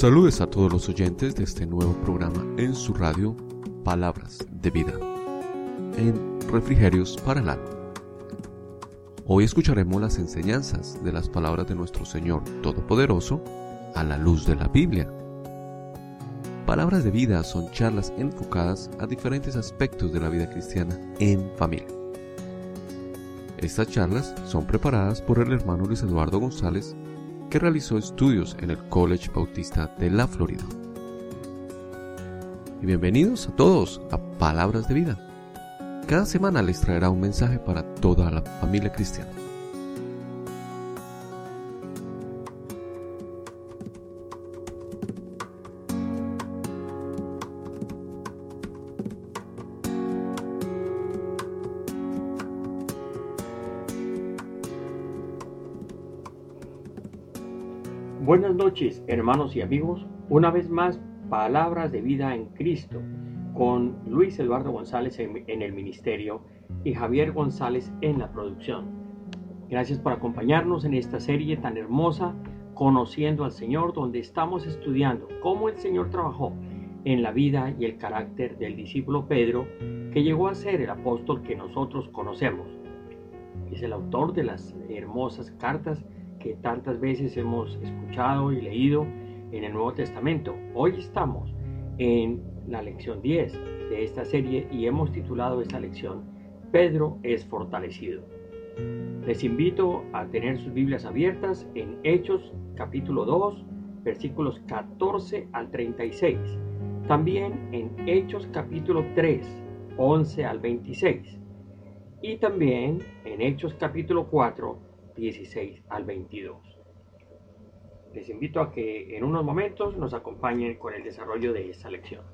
Saludes a todos los oyentes de este nuevo programa en su radio Palabras de Vida en Refrigerios para el Alma. Hoy escucharemos las enseñanzas de las palabras de nuestro Señor Todopoderoso a la luz de la Biblia. Palabras de Vida son charlas enfocadas a diferentes aspectos de la vida cristiana en familia. Estas charlas son preparadas por el hermano Luis Eduardo González que realizó estudios en el College Bautista de la Florida. Y bienvenidos a todos a Palabras de Vida. Cada semana les traerá un mensaje para toda la familia cristiana. Buenas noches, hermanos y amigos. Una vez más, Palabras de Vida en Cristo, con Luis Eduardo González en, el ministerio y Javier González en la producción. Gracias por acompañarnos en esta serie tan hermosa, Conociendo al Señor, donde estamos estudiando cómo el Señor trabajó en la vida y el carácter del discípulo Pedro, que llegó a ser el apóstol que nosotros conocemos. Es el autor de las hermosas cartas que tantas veces hemos escuchado y leído en el Nuevo Testamento. Hoy estamos en la lección 10 de esta serie y hemos titulado esta lección Pedro es fortalecido. Les invito a tener sus Biblias abiertas en Hechos capítulo 2 versículos 14 al 36. También en Hechos capítulo 3 11 al 26. Y también en Hechos capítulo 4 16 al 22. Les invito a que en unos momentos nos acompañen con el desarrollo de esta lección.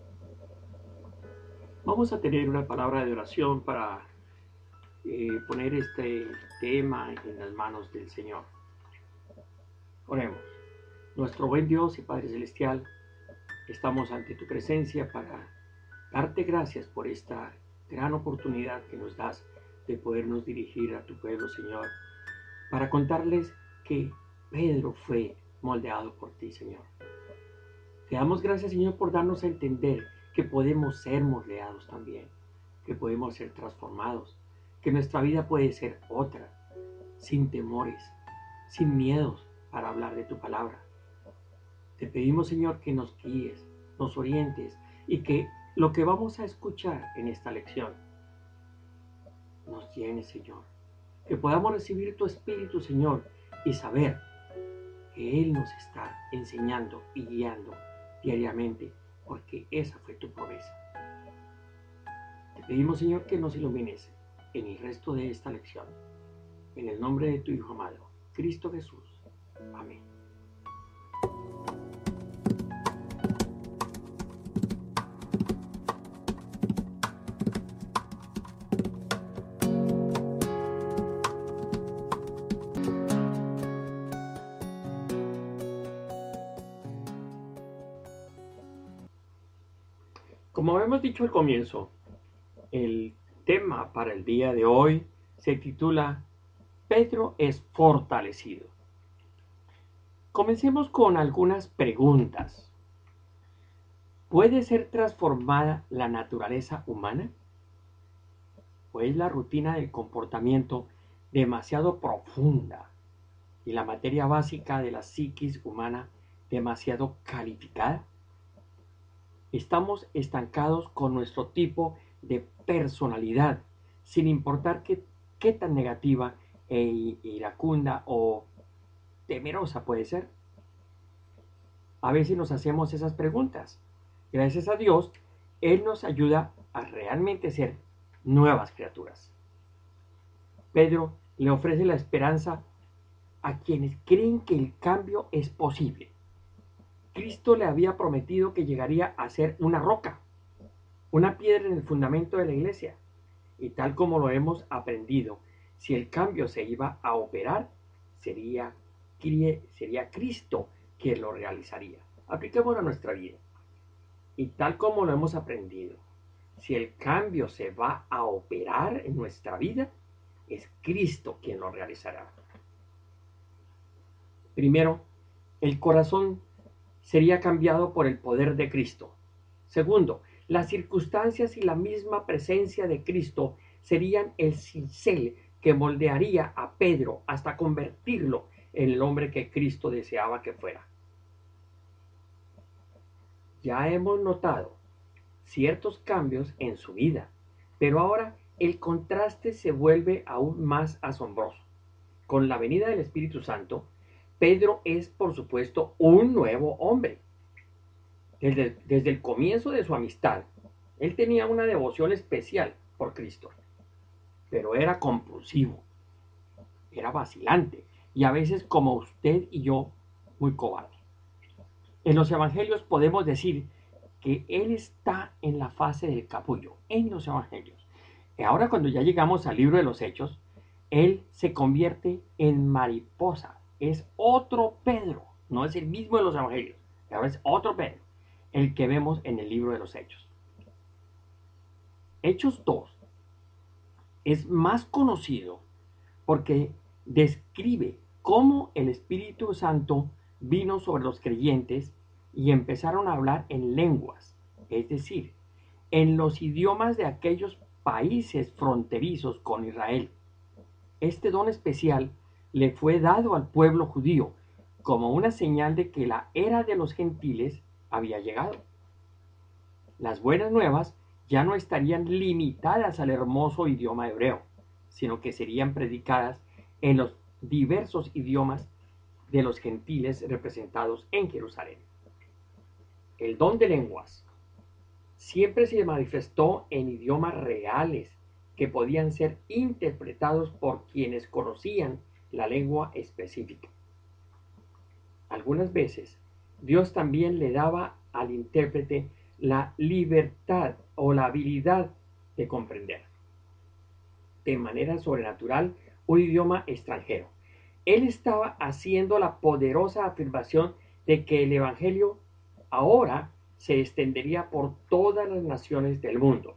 Vamos a tener una palabra de oración para eh, poner este tema en las manos del Señor. Oremos. Nuestro buen Dios y Padre Celestial, estamos ante tu presencia para darte gracias por esta gran oportunidad que nos das de podernos dirigir a tu pueblo, Señor para contarles que Pedro fue moldeado por ti, Señor. Te damos gracias, Señor, por darnos a entender que podemos ser moldeados también, que podemos ser transformados, que nuestra vida puede ser otra, sin temores, sin miedos para hablar de tu palabra. Te pedimos, Señor, que nos guíes, nos orientes y que lo que vamos a escuchar en esta lección nos llene, Señor, que podamos recibir tu Espíritu, Señor, y saber que Él nos está enseñando y guiando diariamente, porque esa fue tu promesa. Te pedimos, Señor, que nos ilumines en el resto de esta lección. En el nombre de tu Hijo amado, Cristo Jesús. Amén. Hemos dicho al comienzo, el tema para el día de hoy se titula Pedro es fortalecido. Comencemos con algunas preguntas. ¿Puede ser transformada la naturaleza humana? ¿O es la rutina del comportamiento demasiado profunda y la materia básica de la psiquis humana demasiado calificada? Estamos estancados con nuestro tipo de personalidad, sin importar qué, tan negativa e iracunda o temerosa puede ser. A veces nos hacemos esas preguntas. Gracias a Dios, Él nos ayuda a realmente ser nuevas criaturas. Pedro le ofrece la esperanza a quienes creen que el cambio es posible. Cristo le había prometido que llegaría a ser una roca, una piedra en el fundamento de la iglesia. Y tal como lo hemos aprendido, si el cambio se iba a operar, sería, sería Cristo quien lo realizaría. Apliquémoslo a nuestra vida. Y tal como lo hemos aprendido, si el cambio se va a operar en nuestra vida, es Cristo quien lo realizará. Primero, el corazón sería cambiado por el poder de Cristo. Segundo, las circunstancias y la misma presencia de Cristo serían el cincel que moldearía a Pedro hasta convertirlo en el hombre que Cristo deseaba que fuera. Ya hemos notado ciertos cambios en su vida, pero ahora el contraste se vuelve aún más asombroso. Con la venida del Espíritu Santo, Pedro es, por supuesto, un nuevo hombre. Desde, el comienzo de su amistad, él tenía una devoción especial por Cristo, pero era compulsivo, era vacilante y a veces como usted y yo, muy cobarde. En los evangelios podemos decir que él está en la fase del capullo, en los evangelios. Y ahora cuando ya llegamos al libro de los hechos, él se convierte en mariposa. Es otro Pedro, no es el mismo de los evangelios, ahora es otro Pedro, el que vemos en el libro de los hechos. Hechos 2 es más conocido porque describe cómo el Espíritu Santo vino sobre los creyentes y empezaron a hablar en lenguas, es decir, en los idiomas de aquellos países fronterizos con Israel. Este don especial le fue dado al pueblo judío como una señal de que la era de los gentiles había llegado. Las buenas nuevas ya no estarían limitadas al hermoso idioma hebreo, sino que serían predicadas en los diversos idiomas de los gentiles representados en Jerusalén. El don de lenguas siempre se manifestó en idiomas reales que podían ser interpretados por quienes conocían la lengua específica. Algunas veces Dios también le daba al intérprete la libertad o la habilidad de comprender de manera sobrenatural un idioma extranjero. Él estaba haciendo la poderosa afirmación de que el Evangelio ahora se extendería por todas las naciones del mundo.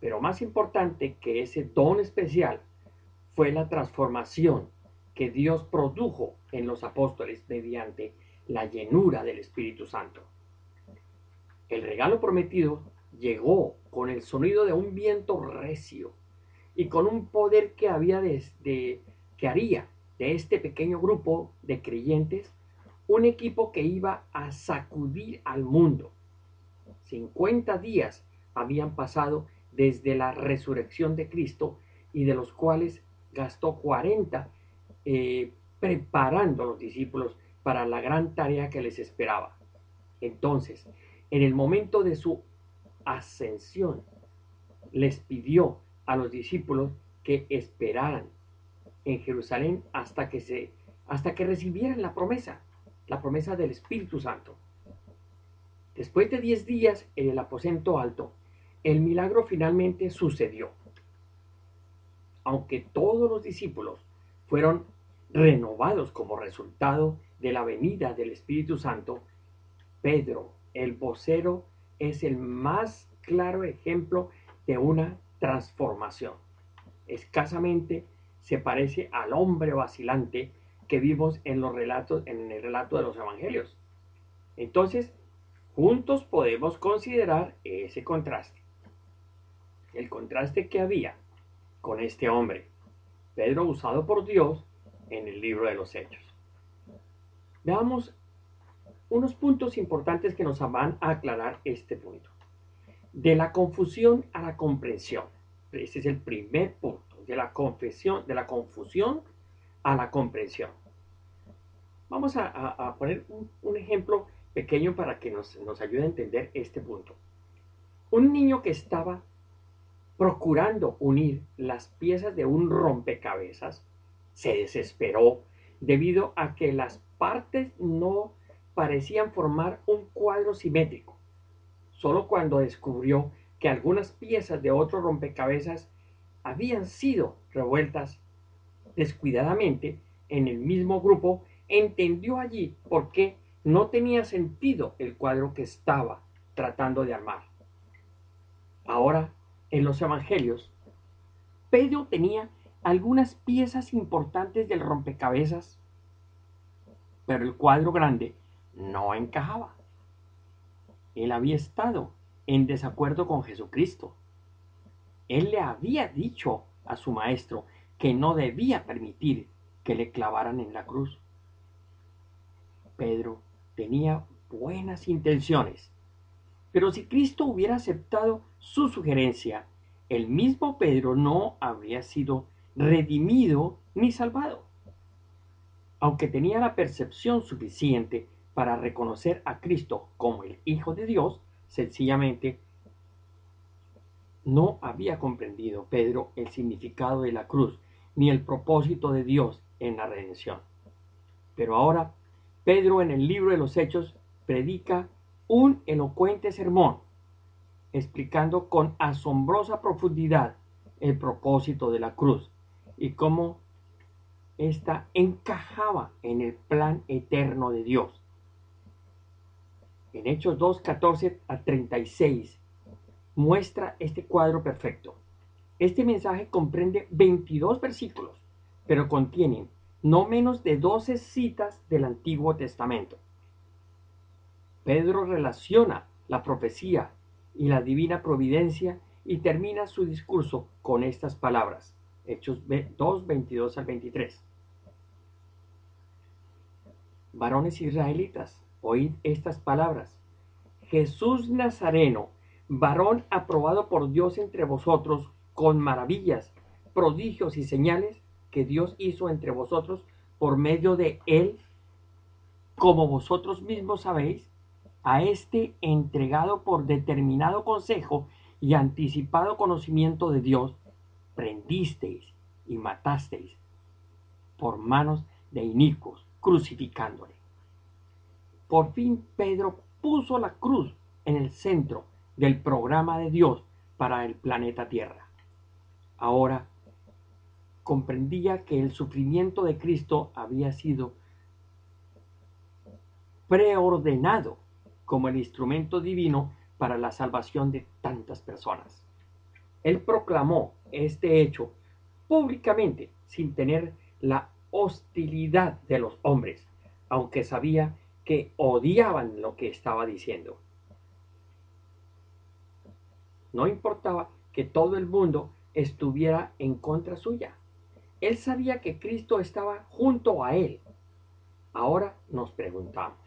Pero más importante que ese don especial fue la transformación que Dios produjo en los apóstoles mediante la llenura del Espíritu Santo. El regalo prometido llegó con el sonido de un viento recio y con un poder que había de, que haría de este pequeño grupo de creyentes un equipo que iba a sacudir al mundo. 50 días habían pasado desde la resurrección de Cristo y de los cuales gastó 40 eh, preparando a los discípulos para la gran tarea que les esperaba. Entonces, en el momento de su ascensión, les pidió a los discípulos que esperaran en Jerusalén hasta que se hasta que recibieran la promesa, la promesa del Espíritu Santo. Después de diez días en el aposento alto, el milagro finalmente sucedió. Aunque todos los discípulos fueron renovados como resultado de la venida del Espíritu Santo, Pedro, el vocero, es el más claro ejemplo de una transformación. Escasamente se parece al hombre vacilante que vimos en los relatos, en el relato de los evangelios. Entonces, juntos podemos considerar ese contraste. El contraste que había con este hombre, Pedro usado por Dios en el libro de los Hechos. Veamos unos puntos importantes que nos van a aclarar este punto. De la confusión a la comprensión. Ese es el primer punto. De la confesión, de la confusión a la comprensión. Vamos a, poner un, ejemplo pequeño para que nos, nos ayude a entender este punto. Un niño que estaba procurando unir las piezas de un rompecabezas se desesperó debido a que las partes no parecían formar un cuadro simétrico. Solo cuando descubrió que algunas piezas de otro rompecabezas habían sido revueltas descuidadamente en el mismo grupo, entendió allí por qué no tenía sentido el cuadro que estaba tratando de armar. Ahora, en los evangelios, Pedro tenía algunas piezas importantes del rompecabezas, pero el cuadro grande no encajaba. Él había estado en desacuerdo con Jesucristo. Él le había dicho a su maestro que no debía permitir que le clavaran en la cruz. Pedro tenía buenas intenciones, pero si Cristo hubiera aceptado su sugerencia, el mismo Pedro no habría sido redimido ni salvado. Aunque tenía la percepción suficiente para reconocer a Cristo como el Hijo de Dios, sencillamente no había comprendido Pedro el significado de la cruz ni el propósito de Dios en la redención. Pero ahora Pedro en el libro de los Hechos predica un elocuente sermón explicando con asombrosa profundidad el propósito de la cruz y cómo ésta encajaba en el plan eterno de Dios. En Hechos 2, 14 a 36 muestra este cuadro perfecto. Este mensaje comprende 22 versículos, pero contienen no menos de 12 citas del Antiguo Testamento. Pedro relaciona la profecía y la divina providencia y termina su discurso con estas palabras. Hechos 2, 22 al 23. Varones israelitas, oíd estas palabras. Jesús Nazareno, varón aprobado por Dios entre vosotros, con maravillas, prodigios y señales que Dios hizo entre vosotros por medio de él, como vosotros mismos sabéis, a este entregado por determinado consejo y anticipado conocimiento de Dios, prendisteis y matasteis por manos de inicuos, crucificándole. Por fin Pedro puso la cruz en el centro del programa de Dios para el planeta Tierra. Ahora comprendía que el sufrimiento de Cristo había sido preordenado como el instrumento divino para la salvación de tantas personas. Él proclamó este hecho públicamente sin tener la hostilidad de los hombres, aunque sabía que odiaban lo que estaba diciendo. No importaba que todo el mundo estuviera en contra suya. Él sabía que Cristo estaba junto a él. Ahora nos preguntamos,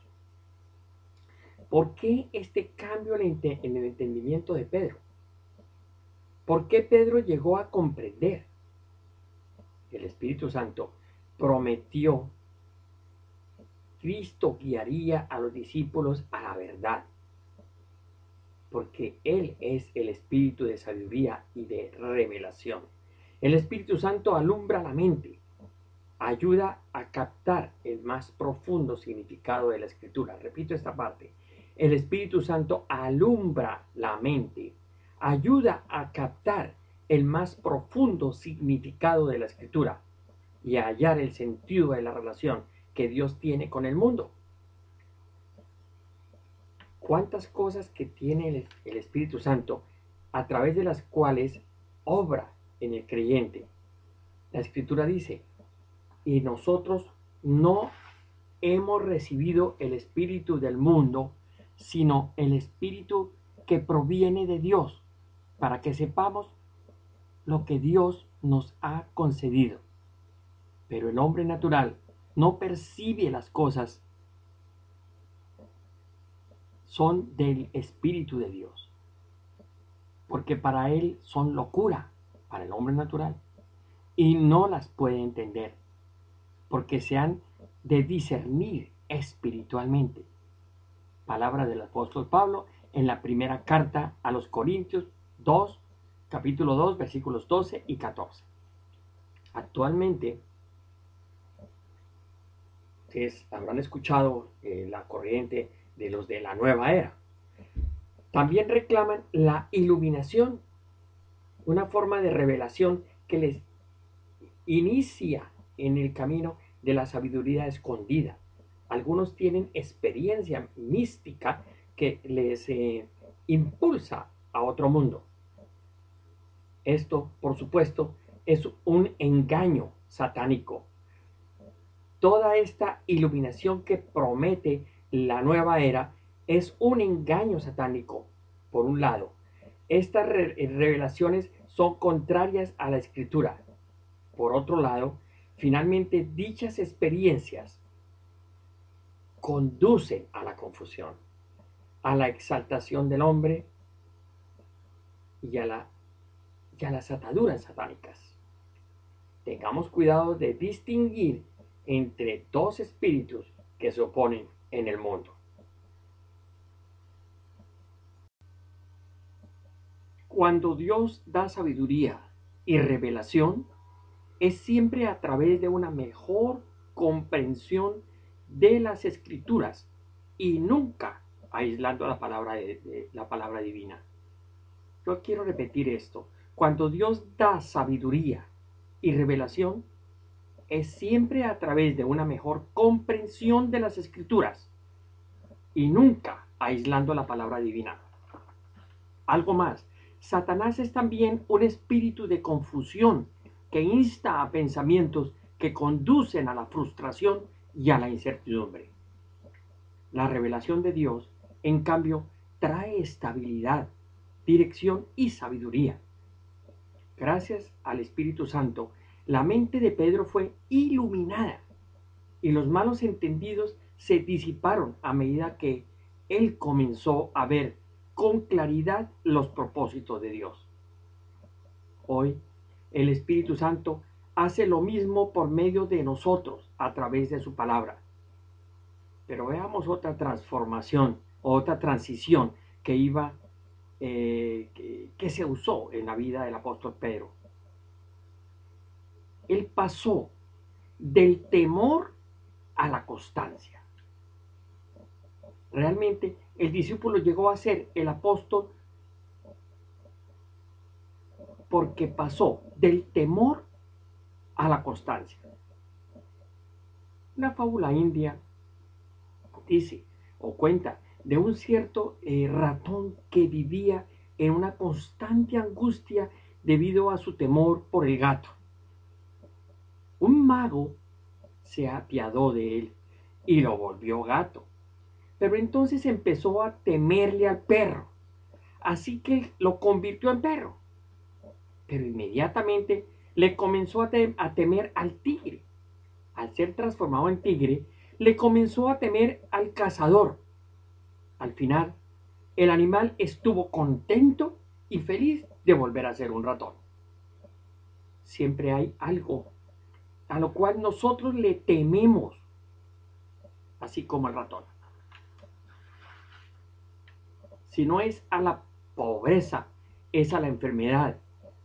¿por qué este cambio en el entendimiento de Pedro? ¿Por qué Pedro llegó a comprender? El Espíritu Santo prometió, Cristo guiaría a los discípulos a la verdad, porque Él es el Espíritu de sabiduría y de revelación. El Espíritu Santo alumbra la mente, ayuda a captar el más profundo significado de la Escritura. Repito esta parte. El Espíritu Santo alumbra la mente ayuda a captar el más profundo significado de la escritura y a hallar el sentido de la relación que Dios tiene con el mundo. ¿Cuántas cosas que tiene el, Espíritu Santo a través de las cuales obra en el creyente? La escritura dice, y nosotros no hemos recibido el Espíritu del mundo, sino el Espíritu que proviene de Dios para que sepamos lo que Dios nos ha concedido. Pero el hombre natural no percibe las cosas, son del Espíritu de Dios, porque para él son locura, para el hombre natural, y no las puede entender, porque se han de discernir espiritualmente. Palabra del apóstol Pablo en la primera carta a los Corintios 2, capítulo 2, versículos 12 y 14. Actualmente, habrán escuchado eh, la corriente de los de la nueva era. También reclaman la iluminación, una forma de revelación que les inicia en el camino de la sabiduría escondida. Algunos tienen experiencia mística que les eh, impulsa a otro mundo. Esto, por supuesto, es un engaño satánico. Toda esta iluminación que promete la nueva era es un engaño satánico, por un lado. Estas revelaciones son contrarias a la escritura. Por otro lado, finalmente dichas experiencias conducen a la confusión, a la exaltación del hombre y a, y a las ataduras satánicas. Tengamos cuidado de distinguir entre dos espíritus que se oponen en el mundo. Cuando Dios da sabiduría y revelación, es siempre a través de una mejor comprensión de las escrituras y nunca aislando la palabra, de, la palabra divina. Yo quiero repetir esto. Cuando Dios da sabiduría y revelación, es siempre a través de una mejor comprensión de las escrituras y nunca aislando la palabra divina. Algo más, Satanás es también un espíritu de confusión que insta a pensamientos que conducen a la frustración y a la incertidumbre. La revelación de Dios, en cambio, trae estabilidad, dirección y sabiduría. Gracias al Espíritu Santo, la mente de Pedro fue iluminada y los malos entendidos se disiparon a medida que él comenzó a ver con claridad los propósitos de Dios. Hoy, el Espíritu Santo hace lo mismo por medio de nosotros a través de su palabra. Pero veamos otra transformación, otra transición que iba, eh, que se usó en la vida del apóstol Pedro él pasó del temor a la constancia. Realmente el discípulo llegó a ser el apóstol porque pasó del temor a la constancia. Una fábula india dice o cuenta de un cierto eh, ratón que vivía en una constante angustia debido a su temor por el gato. Un mago se apiadó de él y lo volvió gato. Pero entonces empezó a temerle al perro, así que lo convirtió en perro. Pero inmediatamente le comenzó a, temer al tigre. Al ser transformado en tigre, le comenzó a temer al cazador. Al final, el animal estuvo contento y feliz de volver a ser un ratón. Siempre hay algo a lo cual nosotros le tememos, así como el ratón. Si no es a la pobreza, es a la enfermedad,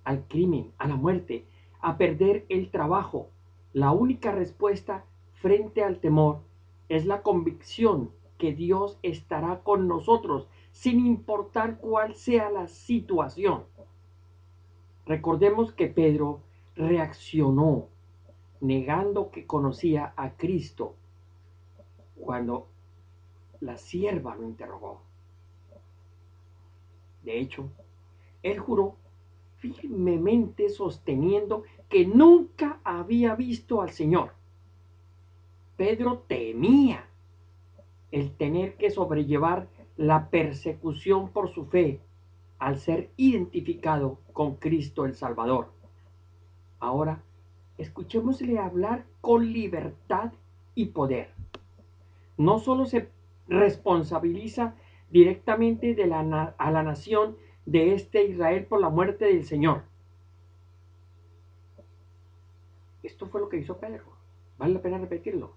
al crimen, a la muerte, a perder el trabajo. La única respuesta frente al temor es la convicción que Dios estará con nosotros sin importar cuál sea la situación. Recordemos que Pedro reaccionó negando que conocía a Cristo cuando la sierva lo interrogó. De hecho, él juró firmemente sosteniendo que nunca había visto al Señor. Pedro temía el tener que sobrellevar la persecución por su fe al ser identificado con Cristo el Salvador. Ahora escuchémosle hablar con libertad y poder. No solo se responsabiliza directamente de la, a la nación de este Israel por la muerte del Señor. Esto fue lo que hizo Pedro. Vale la pena repetirlo.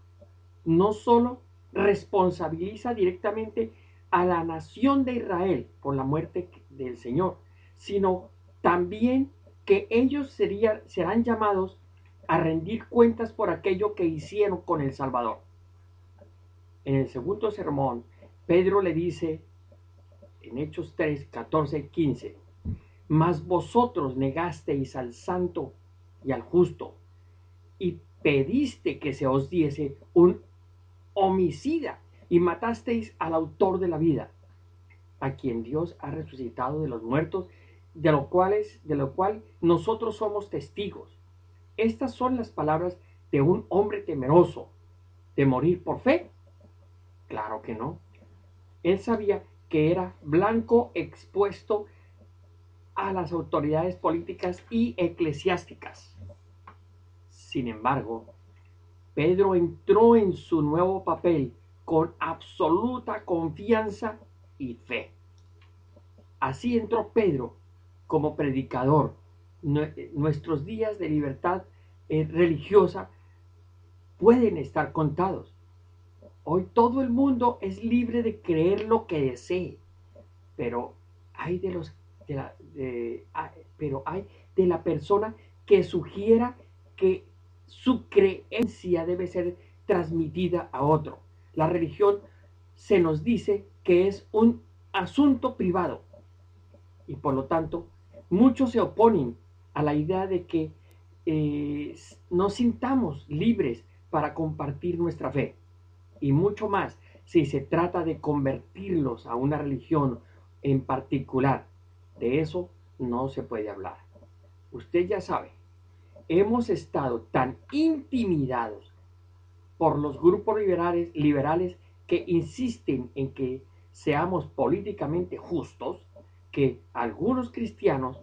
No solo responsabiliza directamente a la nación de Israel por la muerte del Señor, sino también que ellos serán llamados a rendir cuentas por aquello que hicieron con el Salvador. En el segundo sermón, Pedro le dice en Hechos 3, 14, 15, mas vosotros negasteis al santo y al justo y pediste que se os diese un homicida y matasteis al autor de la vida, a quien Dios ha resucitado de los muertos, de lo, cuales, de lo cual nosotros somos testigos. Estas son las palabras de un hombre temeroso, de morir por fe Claro que no. Él sabía que era blanco expuesto a las autoridades políticas y eclesiásticas. Sin embargo, Pedro entró en su nuevo papel con absoluta confianza y fe. Así entró Pedro como predicador. Nuestros días de libertad eh, religiosa pueden estar contados. Hoy todo el mundo es libre de creer lo que desee, pero hay de los ah, pero hay de la persona que sugiera que su creencia debe ser transmitida a otro. La religión se nos dice que es un asunto privado y por lo tanto muchos se oponen a la idea de que eh, nos sintamos libres para compartir nuestra fe. Y mucho más si se trata de convertirlos a una religión en particular. De eso no se puede hablar. Usted ya sabe, hemos estado tan intimidados por los grupos liberales, liberales que insisten en que seamos políticamente justos, que algunos cristianos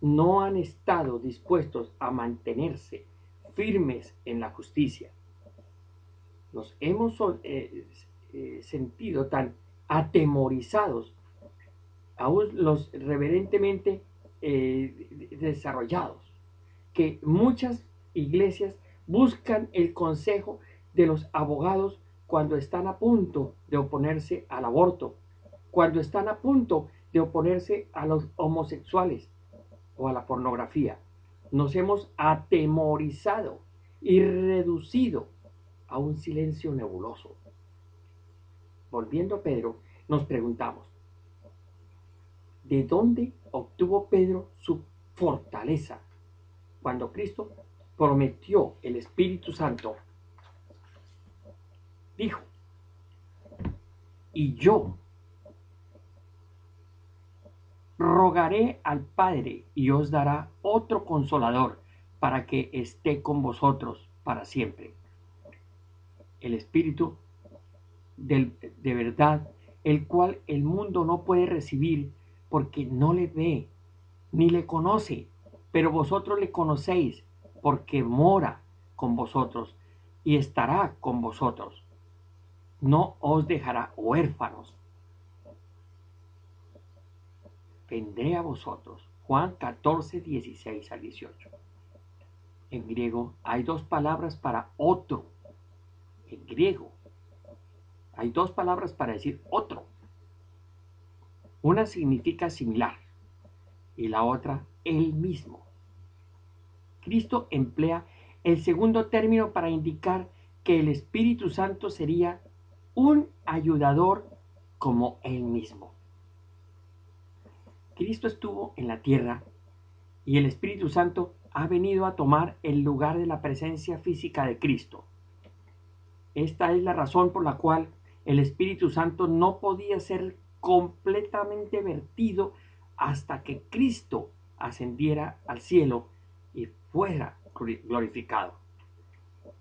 no han estado dispuestos a mantenerse firmes en la justicia. Nos hemos eh, eh, sentido tan atemorizados, aún los reverentemente eh, desarrollados, que muchas iglesias buscan el consejo de los abogados cuando están a punto de oponerse al aborto, cuando están a punto de oponerse a los homosexuales, o a la pornografía. Nos hemos atemorizado y reducido a un silencio nebuloso. Volviendo a Pedro, nos preguntamos, ¿de dónde obtuvo Pedro su fortaleza cuando Cristo prometió el Espíritu Santo? Dijo, y yo rogaré al Padre y os dará otro consolador para que esté con vosotros para siempre. El Espíritu de verdad, el cual el mundo no puede recibir porque no le ve ni le conoce, pero vosotros le conocéis porque mora con vosotros y estará con vosotros. No os dejará huérfanos vendré a vosotros. Juan 14, 16 al 18. En griego hay dos palabras para otro. Griego hay dos palabras para decir otro. Una significa similar y la otra el mismo. Cristo emplea el segundo término para indicar que el Espíritu Santo sería un ayudador como él mismo. Cristo estuvo en la tierra y el Espíritu Santo ha venido a tomar el lugar de la presencia física de Cristo. Esta es la razón por la cual el Espíritu Santo no podía ser completamente vertido hasta que Cristo ascendiera al cielo y fuera glorificado.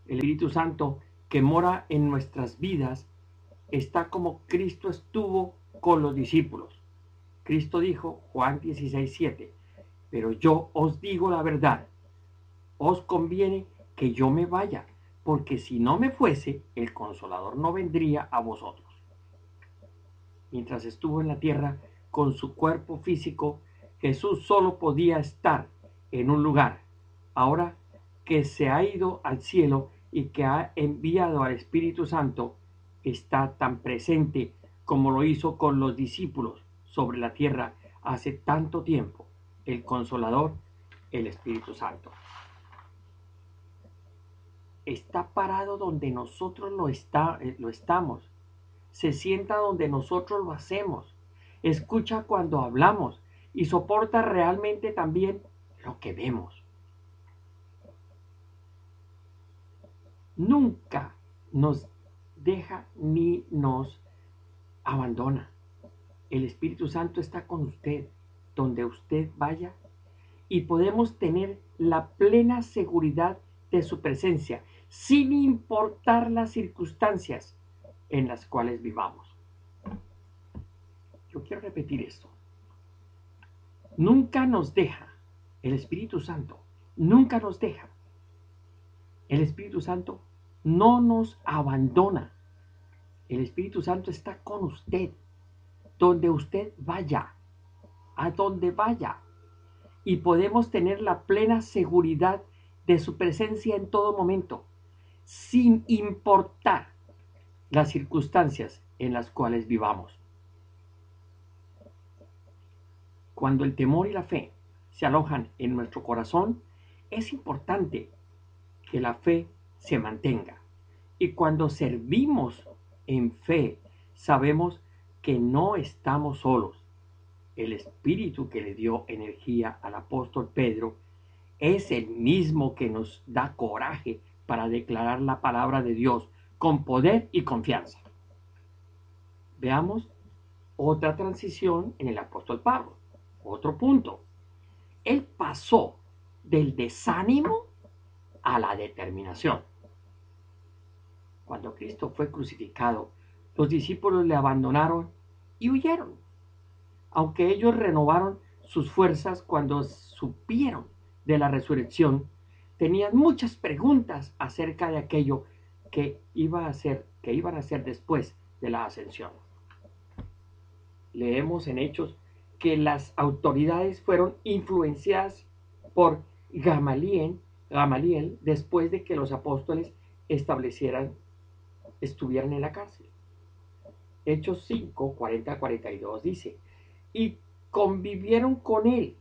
El Espíritu Santo que mora en nuestras vidas está como Cristo estuvo con los discípulos. Cristo dijo, Juan 16, 7, pero yo os digo la verdad, os conviene que yo me vaya, porque si no me fuese, el consolador no vendría a vosotros. Mientras estuvo en la tierra con su cuerpo físico, Jesús solo podía estar en un lugar. Ahora que se ha ido al cielo y que ha enviado al Espíritu Santo, está tan presente como lo hizo con los discípulos sobre la tierra hace tanto tiempo, el consolador, el Espíritu Santo. Está parado donde nosotros lo, está, eh, lo estamos. Se sienta donde nosotros lo hacemos. Escucha cuando hablamos y soporta realmente también lo que vemos. Nunca nos deja ni nos abandona. El Espíritu Santo está con usted donde usted vaya y podemos tener la plena seguridad de su presencia sin importar las circunstancias. en las cuales vivamos. Yo quiero repetir esto. Nunca nos deja el Espíritu Santo, nunca nos deja. El Espíritu Santo no nos abandona. El Espíritu Santo está con usted, donde usted vaya, a donde vaya. Y podemos tener la plena seguridad de su presencia en todo momento, sin importar las circunstancias en las cuales vivamos. Cuando el temor y la fe se alojan en nuestro corazón, es importante que la fe se mantenga. Y cuando servimos en fe, sabemos que no estamos solos. El espíritu que le dio energía al apóstol Pedro es el mismo que nos da coraje para declarar la palabra de Dios con poder y confianza. Veamos otra transición en el apóstol Pablo. Otro punto. Él pasó del desánimo a la determinación. Cuando Cristo fue crucificado, los discípulos le abandonaron y huyeron, aunque ellos renovaron sus fuerzas cuando supieron de la resurrección, tenían muchas preguntas acerca de aquello que iba a hacer, que iban a hacer después de la ascensión. Leemos en Hechos que las autoridades fueron influenciadas por Gamaliel, Gamaliel después de que los apóstoles establecieran, estuvieran en la cárcel. Hechos 5, 40, 42 dice, y convivieron con él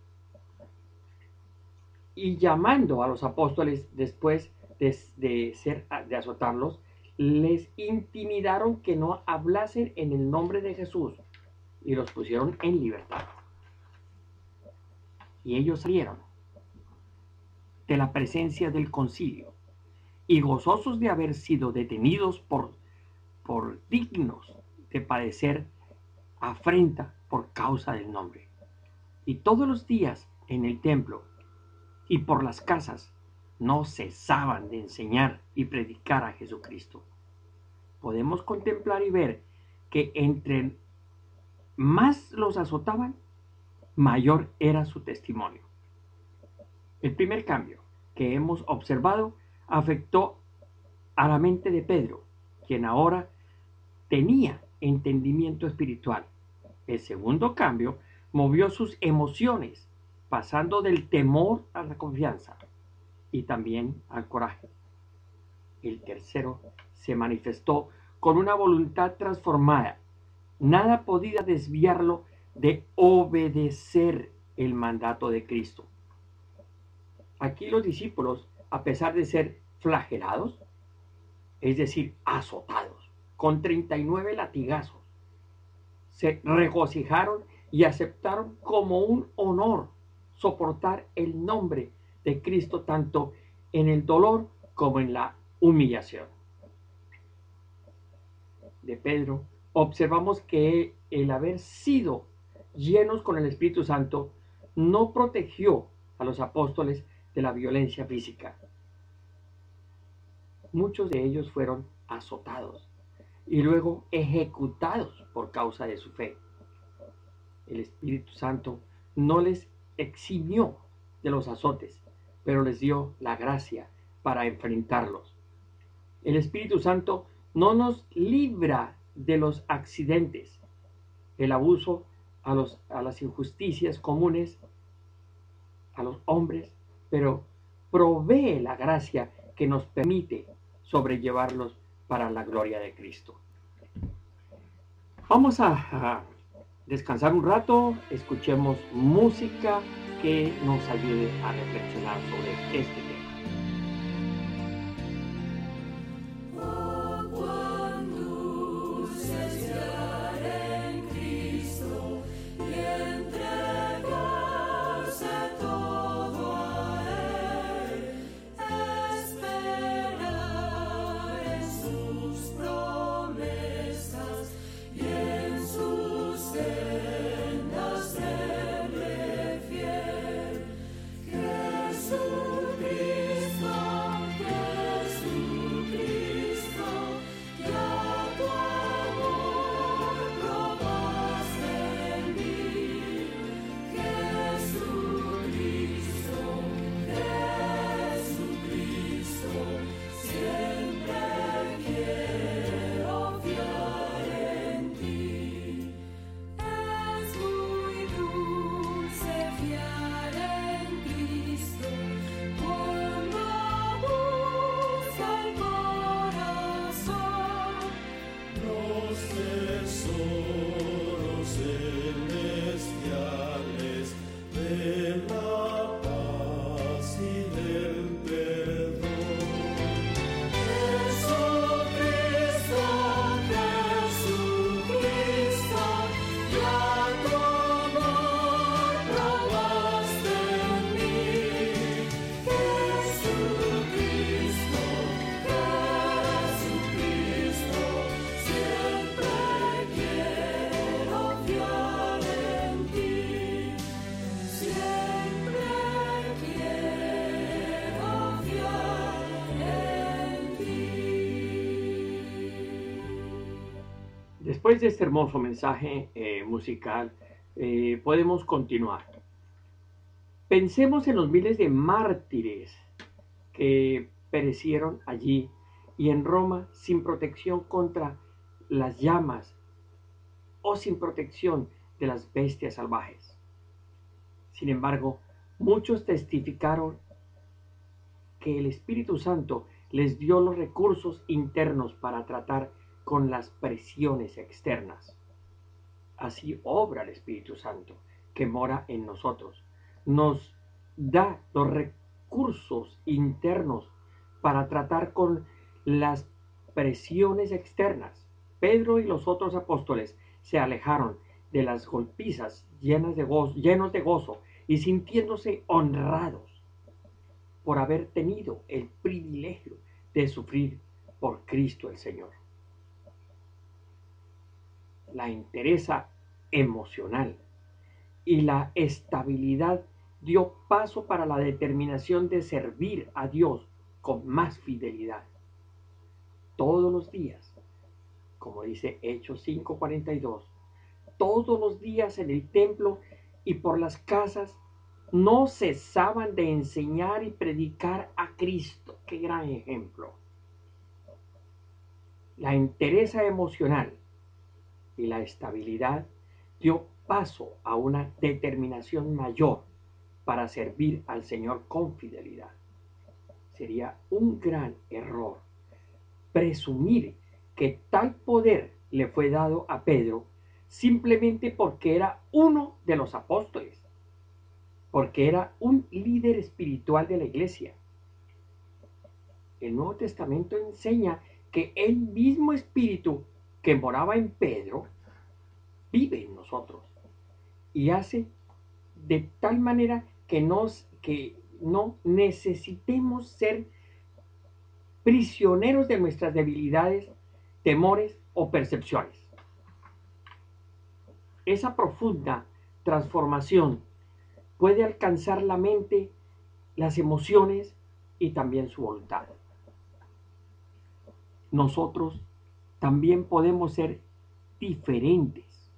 y llamando a los apóstoles después de, ser, de azotarlos, les intimidaron que no hablasen en el nombre de Jesús y los pusieron en libertad. Y ellos salieron de la presencia del concilio y gozosos de haber sido detenidos por, por dignos de padecer afrenta por causa del nombre. Y todos los días en el templo y por las casas no cesaban de enseñar y predicar a Jesucristo. Podemos contemplar y ver que entre más los azotaban, mayor era su testimonio. El primer cambio que hemos observado afectó a la mente de Pedro, quien ahora tenía entendimiento espiritual. El segundo cambio movió sus emociones pasando del temor a la confianza y también al coraje. El tercero se manifestó con una voluntad transformada. Nada podía desviarlo de obedecer el mandato de Cristo. Aquí los discípulos, a pesar de ser flagelados, es decir, azotados, con 39 latigazos, se regocijaron y aceptaron como un honor soportar el nombre de Cristo tanto en el dolor como en la humillación. De Pedro, observamos que el haber sido llenos con el Espíritu Santo no protegió a los apóstoles de la violencia física. Muchos de ellos fueron azotados y luego ejecutados por causa de su fe. El Espíritu Santo no les eximió de los azotes, pero les dio la gracia para enfrentarlos. El Espíritu Santo no nos libra de los accidentes, el abuso a, los, a las injusticias comunes a los hombres, pero provee la gracia que nos permite sobrellevarlos para la gloria de Cristo. Vamos a descansar un rato, escuchemos música que nos ayude a reflexionar sobre este tema. Después de este hermoso mensaje eh, musical, eh, podemos continuar. Pensemos en los miles de mártires que perecieron allí y en Roma sin protección contra las llamas o sin protección de las bestias salvajes. Sin embargo, muchos testificaron que el Espíritu Santo les dio los recursos internos para tratar con las presiones externas. Así obra el Espíritu Santo que mora en nosotros. Nos da los recursos internos para tratar con las presiones externas. Pedro y los otros apóstoles se alejaron de las golpizas llenas de gozo, llenos de gozo y sintiéndose honrados por haber tenido el privilegio de sufrir por Cristo el Señor. La interesa emocional y la estabilidad dio paso para la determinación de servir a Dios con más fidelidad. Todos los días, como dice Hechos 5:42, todos los días en el templo y por las casas no cesaban de enseñar y predicar a Cristo. Qué gran ejemplo. La entereza emocional y la estabilidad dio paso a una determinación mayor para servir al Señor con fidelidad. Sería un gran error presumir que tal poder le fue dado a Pedro simplemente porque era uno de los apóstoles, porque era un líder espiritual de la iglesia. El Nuevo Testamento enseña que el mismo espíritu que moraba en Pedro vive en nosotros y hace de tal manera que, nos, que no necesitemos ser prisioneros de nuestras debilidades, temores o percepciones. Esa profunda transformación puede alcanzar la mente, las emociones y también su voluntad. Nosotros también podemos ser diferentes.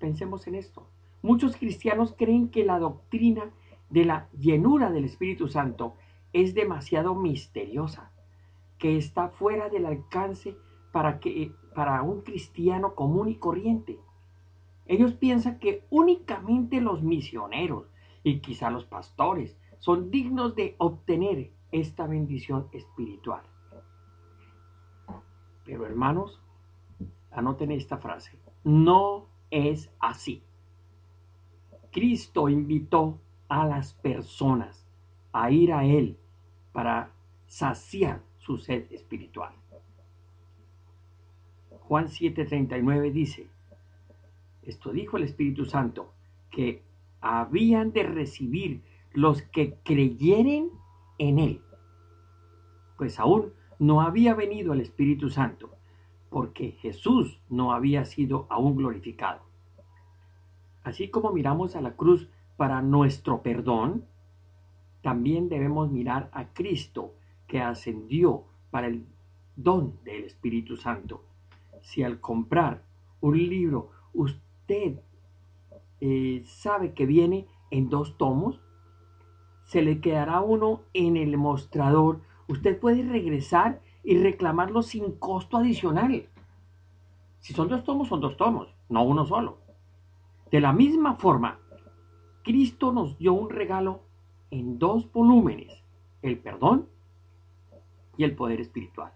Pensemos en esto. Muchos cristianos creen que la doctrina de la llenura del Espíritu Santo es demasiado misteriosa, que está fuera del alcance para, que, para un cristiano común y corriente. Ellos piensan que únicamente los misioneros y quizá los pastores son dignos de obtener esta bendición espiritual. Pero hermanos, anoten esta frase. No es así. Cristo invitó a las personas a ir a Él para saciar su sed espiritual. Juan 7:39 dice, esto dijo el Espíritu Santo, que habían de recibir los que creyeren en Él. Pues aún no había venido el Espíritu Santo, porque Jesús no había sido aún glorificado. Así como miramos a la cruz para nuestro perdón, también debemos mirar a Cristo que ascendió para el don del Espíritu Santo. Si al comprar un libro usted eh, sabe que viene en dos tomos, se le quedará uno en el mostrador. Usted puede regresar y reclamarlo sin costo adicional. Si son dos tomos, son dos tomos, no uno solo. De la misma forma, Cristo nos dio un regalo en dos volúmenes, el perdón y el poder espiritual.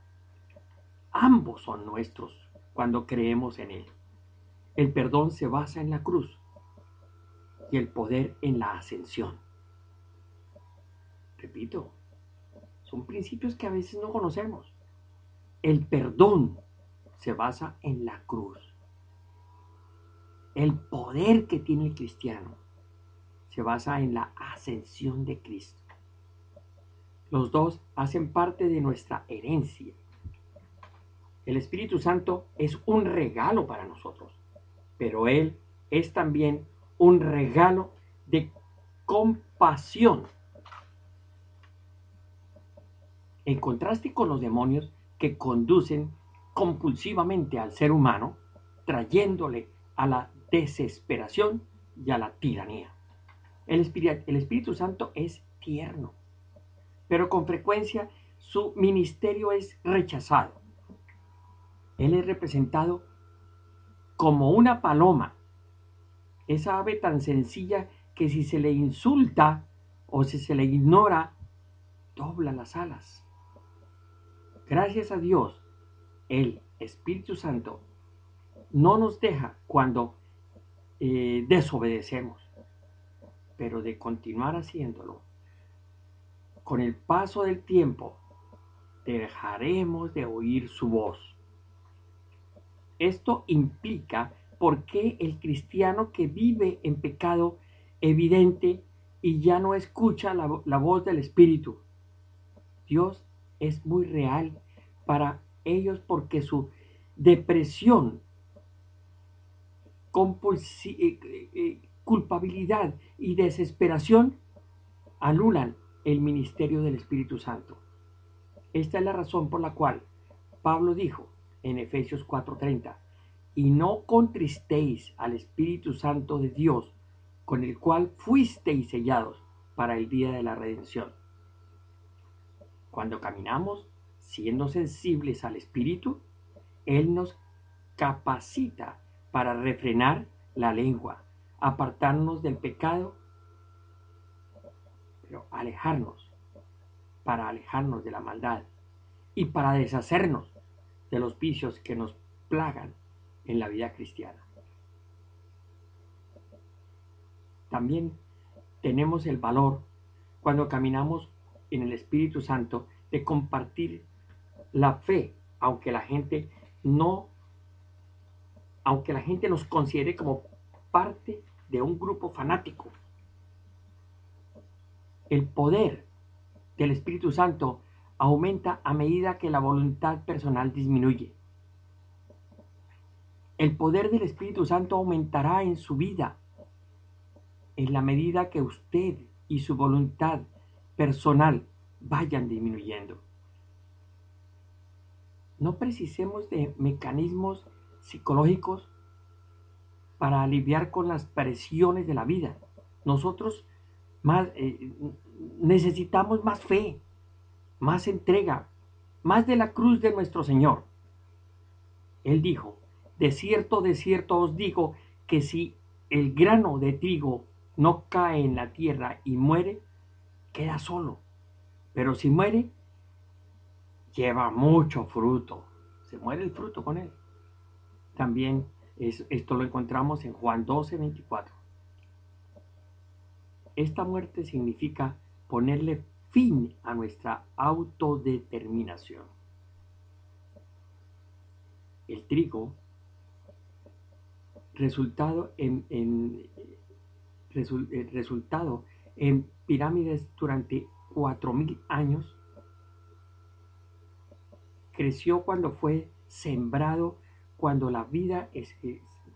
Ambos son nuestros cuando creemos en Él. El perdón se basa en la cruz y el poder en la ascensión. Repito, son principios que a veces no conocemos. El perdón se basa en la cruz. El poder que tiene el cristiano se basa en la ascensión de Cristo. Los dos hacen parte de nuestra herencia. El Espíritu Santo es un regalo para nosotros, pero Él es también un regalo de compasión. En contraste con los demonios que conducen compulsivamente al ser humano, trayéndole a la desesperación y a la tiranía. El Espíritu, Santo es tierno, pero con frecuencia su ministerio es rechazado. Él es representado como una paloma, esa ave tan sencilla que si se le insulta o si se le ignora, dobla las alas. Gracias a Dios, el Espíritu Santo no nos deja cuando eh, desobedecemos, pero de continuar haciéndolo, con el paso del tiempo, dejaremos de oír su voz. Esto implica por qué el cristiano que vive en pecado evidente y ya no escucha la, la voz del Espíritu. Dios es muy real para ellos porque su depresión, eh, eh, culpabilidad y desesperación anulan el ministerio del Espíritu Santo. Esta es la razón por la cual Pablo dijo en Efesios 4:30, y no contristéis al Espíritu Santo de Dios, con el cual fuisteis sellados para el día de la redención. Cuando caminamos siendo sensibles al Espíritu, Él nos capacita para refrenar la lengua, apartarnos del pecado, pero alejarnos, para alejarnos de la maldad y para deshacernos de los vicios que nos plagan en la vida cristiana. También tenemos el valor cuando caminamos en el Espíritu Santo de compartir la fe, aunque la gente no, aunque la gente nos considere como parte de un grupo fanático. El poder del Espíritu Santo aumenta a medida que la voluntad personal disminuye. El poder del Espíritu Santo aumentará en su vida en la medida que usted y su voluntad personal vayan disminuyendo. No precisemos de mecanismos psicológicos para aliviar con las presiones de la vida. Nosotros más, eh, necesitamos más fe, más entrega, más de la cruz de nuestro Señor. Él dijo, de cierto, de cierto os digo que si el grano de trigo no cae en la tierra y muere, queda solo. Pero si muere, lleva mucho fruto. Se muere el fruto con él. También esto lo encontramos en Juan 12, 24. Esta muerte significa ponerle fin a nuestra autodeterminación. El trigo, resultado en, eh, resultado en pirámides durante 4.000 años, creció cuando fue sembrado, cuando la vida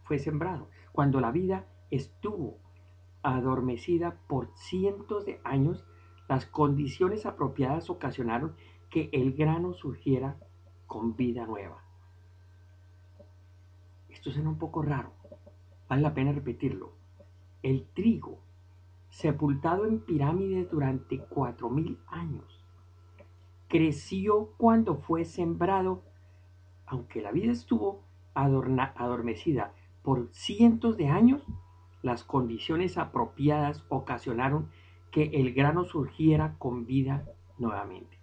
fue sembrado, cuando la vida estuvo adormecida por cientos de años, las condiciones apropiadas ocasionaron que el grano surgiera con vida nueva. Esto suena un poco raro, vale la pena repetirlo. El trigo, sepultado en pirámides durante cuatro mil años, creció cuando fue sembrado, aunque la vida estuvo adormecida por cientos de años, las condiciones apropiadas ocasionaron que el grano surgiera con vida nuevamente.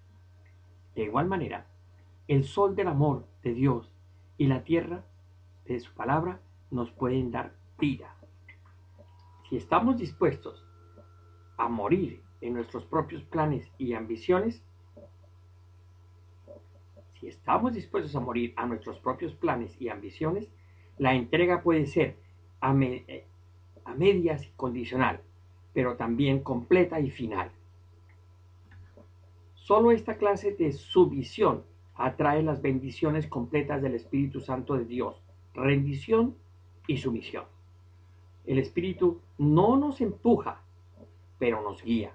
De igual manera, el sol del amor de Dios y la tierra de su palabra nos pueden dar vida. Si estamos dispuestos a morir en nuestros propios planes y ambiciones, si estamos dispuestos a morir a nuestros propios planes y ambiciones, la entrega puede ser a, eh, medias y condicional, pero también completa y final. Solo esta clase de sumisión atrae las bendiciones completas del Espíritu Santo de Dios, rendición y sumisión. El Espíritu no nos empuja, pero nos guía.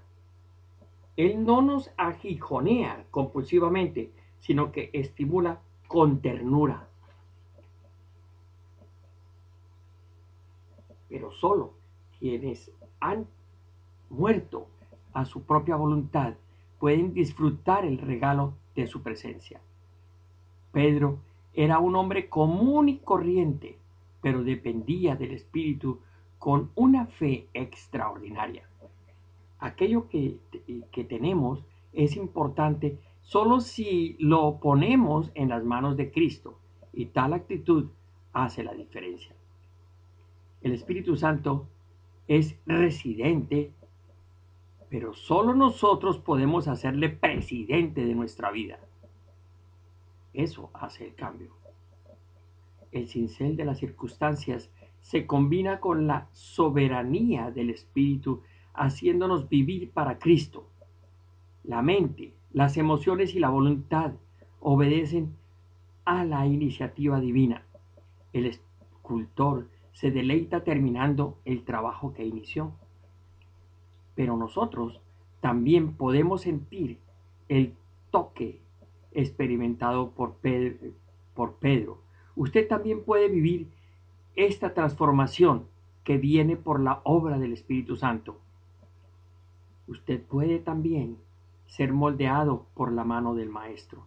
Él no nos agijonea compulsivamente, sino que estimula con ternura. Pero solo quienes han muerto a su propia voluntad pueden disfrutar el regalo de su presencia. Pedro era un hombre común y corriente, pero dependía del Espíritu con una fe extraordinaria. Aquello que, que tenemos es importante solo si lo ponemos en las manos de Cristo y tal actitud hace la diferencia. El Espíritu Santo es residente, pero solo nosotros podemos hacerle presidente de nuestra vida. Eso hace el cambio. El cincel de las circunstancias se combina con la soberanía del Espíritu, haciéndonos vivir para Cristo. La mente, las emociones y la voluntad obedecen a la iniciativa divina. El escultor se deleita terminando el trabajo que inició. Pero nosotros también podemos sentir el toque experimentado por Pedro, por Pedro. Usted también puede vivir esta transformación que viene por la obra del Espíritu Santo. Usted puede también ser moldeado por la mano del Maestro,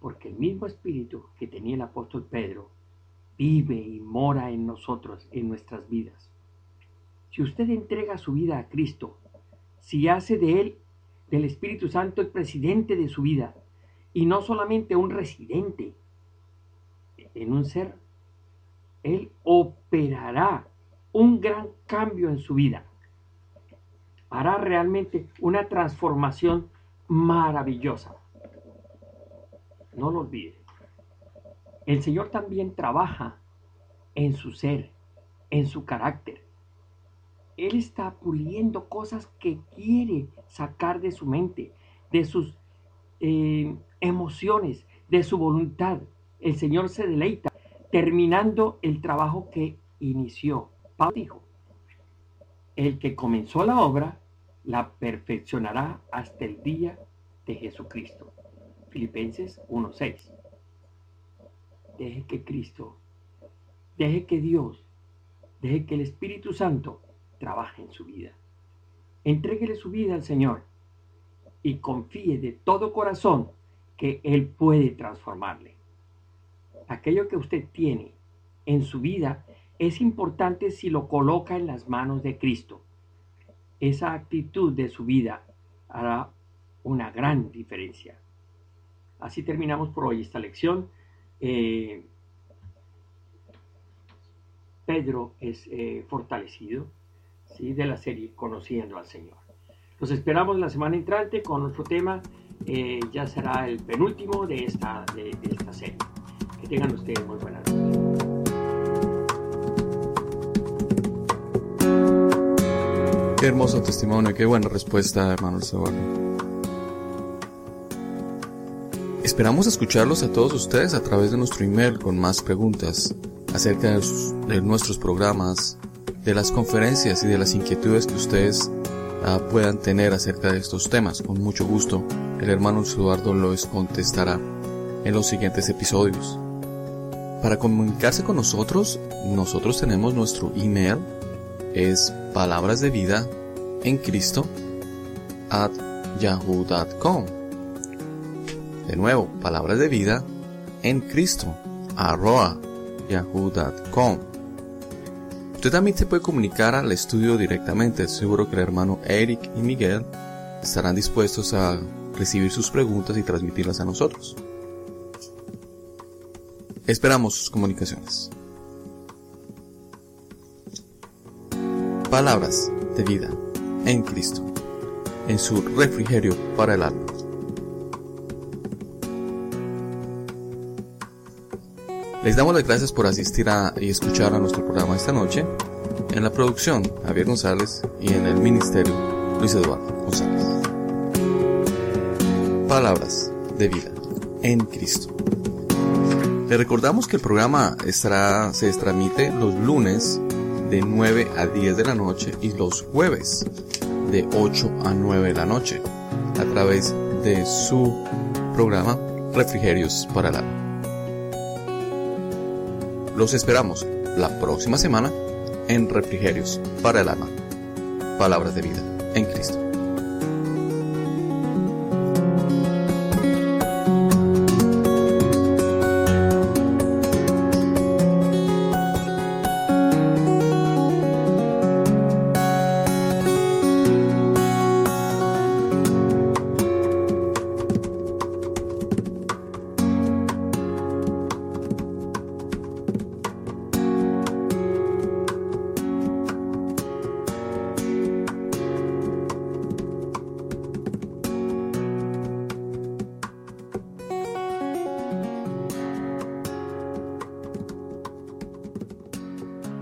porque el mismo Espíritu que tenía el apóstol Pedro vive y mora en nosotros, en nuestras vidas. Si usted entrega su vida a Cristo, si hace de Él, del Espíritu Santo, el presidente de su vida, y no solamente un residente en un ser, Él operará un gran cambio en su vida. Hará realmente una transformación maravillosa. No lo olvide. El Señor también trabaja en su ser, en su carácter. Él está puliendo cosas que quiere sacar de su mente, de sus eh, emociones, de su voluntad. El Señor se deleita terminando el trabajo que inició. Pablo dijo, el que comenzó la obra la perfeccionará hasta el día de Jesucristo. Filipenses 1.6 deje que Cristo, deje que Dios, deje que el Espíritu Santo trabaje en su vida. Entréguele su vida al Señor y confíe de todo corazón que Él puede transformarle. Aquello que usted tiene en su vida es importante si lo coloca en las manos de Cristo. Esa actitud de su vida hará una gran diferencia. Así terminamos por hoy esta lección. Eh, Pedro es eh, fortalecido ¿sí? de la serie Conociendo al Señor. Los esperamos la semana entrante con nuestro tema. Eh, ya será el penúltimo de esta, de, esta serie. Que tengan ustedes muy buenas noches. Qué hermoso testimonio, qué buena respuesta, hermano Eduardo. Esperamos escucharlos a todos ustedes a través de nuestro email con más preguntas acerca de, nuestros programas, de las conferencias y de las inquietudes que ustedes ah, puedan tener acerca de estos temas. Con mucho gusto, el hermano Eduardo los contestará en los siguientes episodios. Para comunicarse con nosotros, nosotros tenemos nuestro email, es palabras de vida en Cristo at yahoo.com. De nuevo, palabras de vida en Cristo, yahoo.com. Usted también se puede comunicar al estudio directamente. Seguro que el hermano Eric y Miguel estarán dispuestos a recibir sus preguntas y transmitirlas a nosotros. Esperamos sus comunicaciones. Palabras de vida en Cristo, en su refrigerio para el alma. Les damos las gracias por asistir y escuchar a nuestro programa esta noche. En la producción, Javier González y en el ministerio, Luis Eduardo González. Palabras de vida en Cristo. Le recordamos que el programa se transmite los lunes de 9 a 10 de la noche y los jueves de 8 a 9 de la noche a través de su programa Refrigerios para el Alma. Los esperamos la próxima semana en Refrigerios para el Alma. Palabras de vida en Cristo.